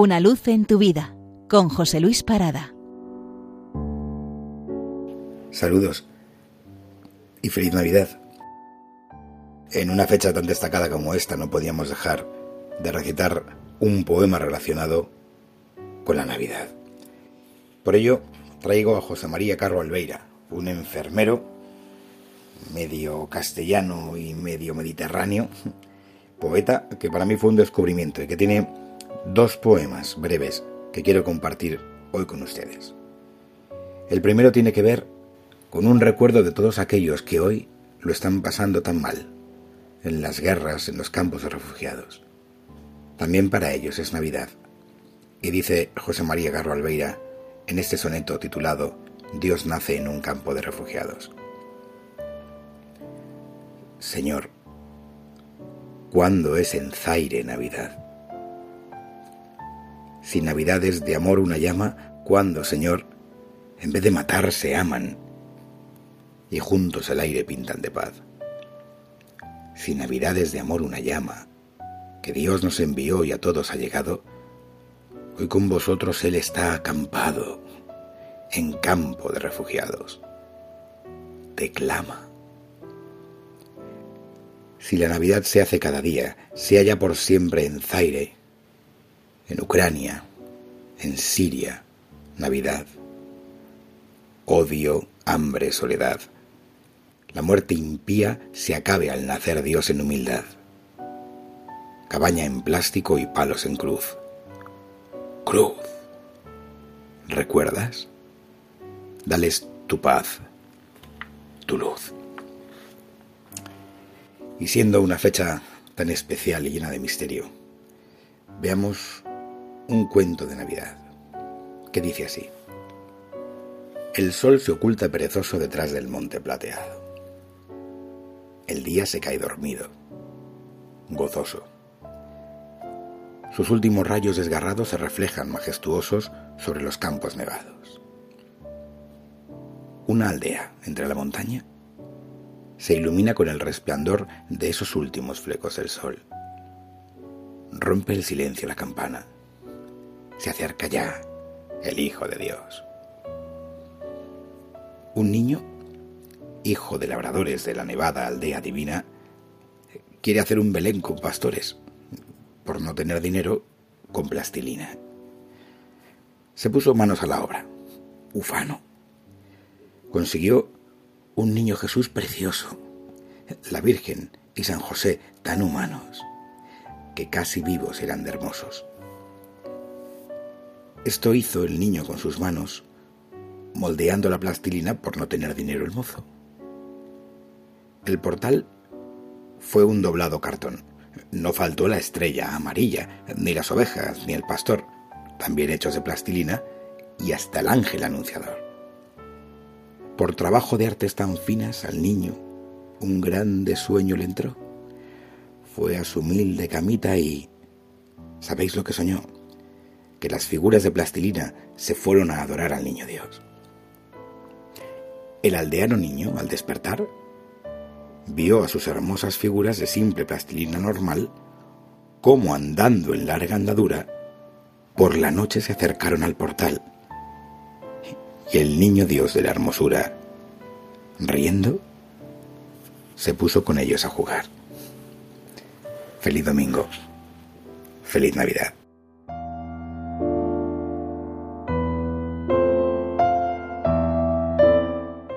Una luz en tu vida con José Luis Parada. Saludos y feliz Navidad. En una fecha tan destacada como esta no podíamos dejar de recitar un poema relacionado con la Navidad. Por ello traigo a José María Carro Albeira, un enfermero medio castellano y medio mediterráneo, poeta que para mí fue un descubrimiento y que tiene dos poemas breves que quiero compartir hoy con ustedes. El primero tiene que ver con un recuerdo de todos aquellos que hoy lo están pasando tan mal, en las guerras, en los campos de refugiados. También para ellos es Navidad. Y dice José María Garro Albeira en este soneto titulado Dios nace en un campo de refugiados. Señor, ¿cuándo es en Zaire Navidad? Si Navidad es de amor una llama, ¿cuándo, Señor, en vez de matarse aman y juntos el aire pintan de paz? Si Navidad es de amor una llama, que Dios nos envió y a todos ha llegado, hoy con vosotros Él está acampado en campo de refugiados. Te clama. Si la Navidad se hace cada día, se halla por siempre en Zaire, en Ucrania, en Siria, Navidad. Odio, hambre, soledad. La muerte impía se acabe al nacer Dios en humildad. Cabaña en plástico y palos en cruz. Cruz. ¿Recuerdas? Dales tu paz, tu luz. Y siendo una fecha tan especial y llena de misterio, veamos un cuento de Navidad que dice así. El sol se oculta perezoso detrás del monte plateado. El día se cae dormido, gozoso. Sus últimos rayos desgarrados se reflejan majestuosos sobre los campos nevados. Una aldea entre la montaña se ilumina con el resplandor de esos últimos flecos del sol. Rompe el silencio la campana. Se acerca ya el Hijo de Dios. Un niño, hijo de labradores de la nevada aldea divina, quiere hacer un Belén con pastores. Por no tener dinero, con plastilina. Se puso manos a la obra. Ufano consiguió un niño Jesús precioso, la Virgen y San José tan humanos, que casi vivos eran de hermosos. Esto hizo el niño con sus manos, moldeando la plastilina por no tener dinero el mozo. El portal fue un doblado cartón. No faltó la estrella amarilla, ni las ovejas, ni el pastor, también hechos de plastilina, y hasta el ángel anunciador. Por trabajo de artes tan finas al niño un grande sueño le entró. Fue a su humilde camita y... ¿Sabéis lo que soñó? Que las figuras de plastilina se fueron a adorar al niño Dios. El aldeano niño, al despertar, vio a sus hermosas figuras de simple plastilina normal, como andando en larga andadura, por la noche se acercaron al portal y el niño Dios de la hermosura, riendo, se puso con ellos a jugar. Feliz domingo. Feliz Navidad.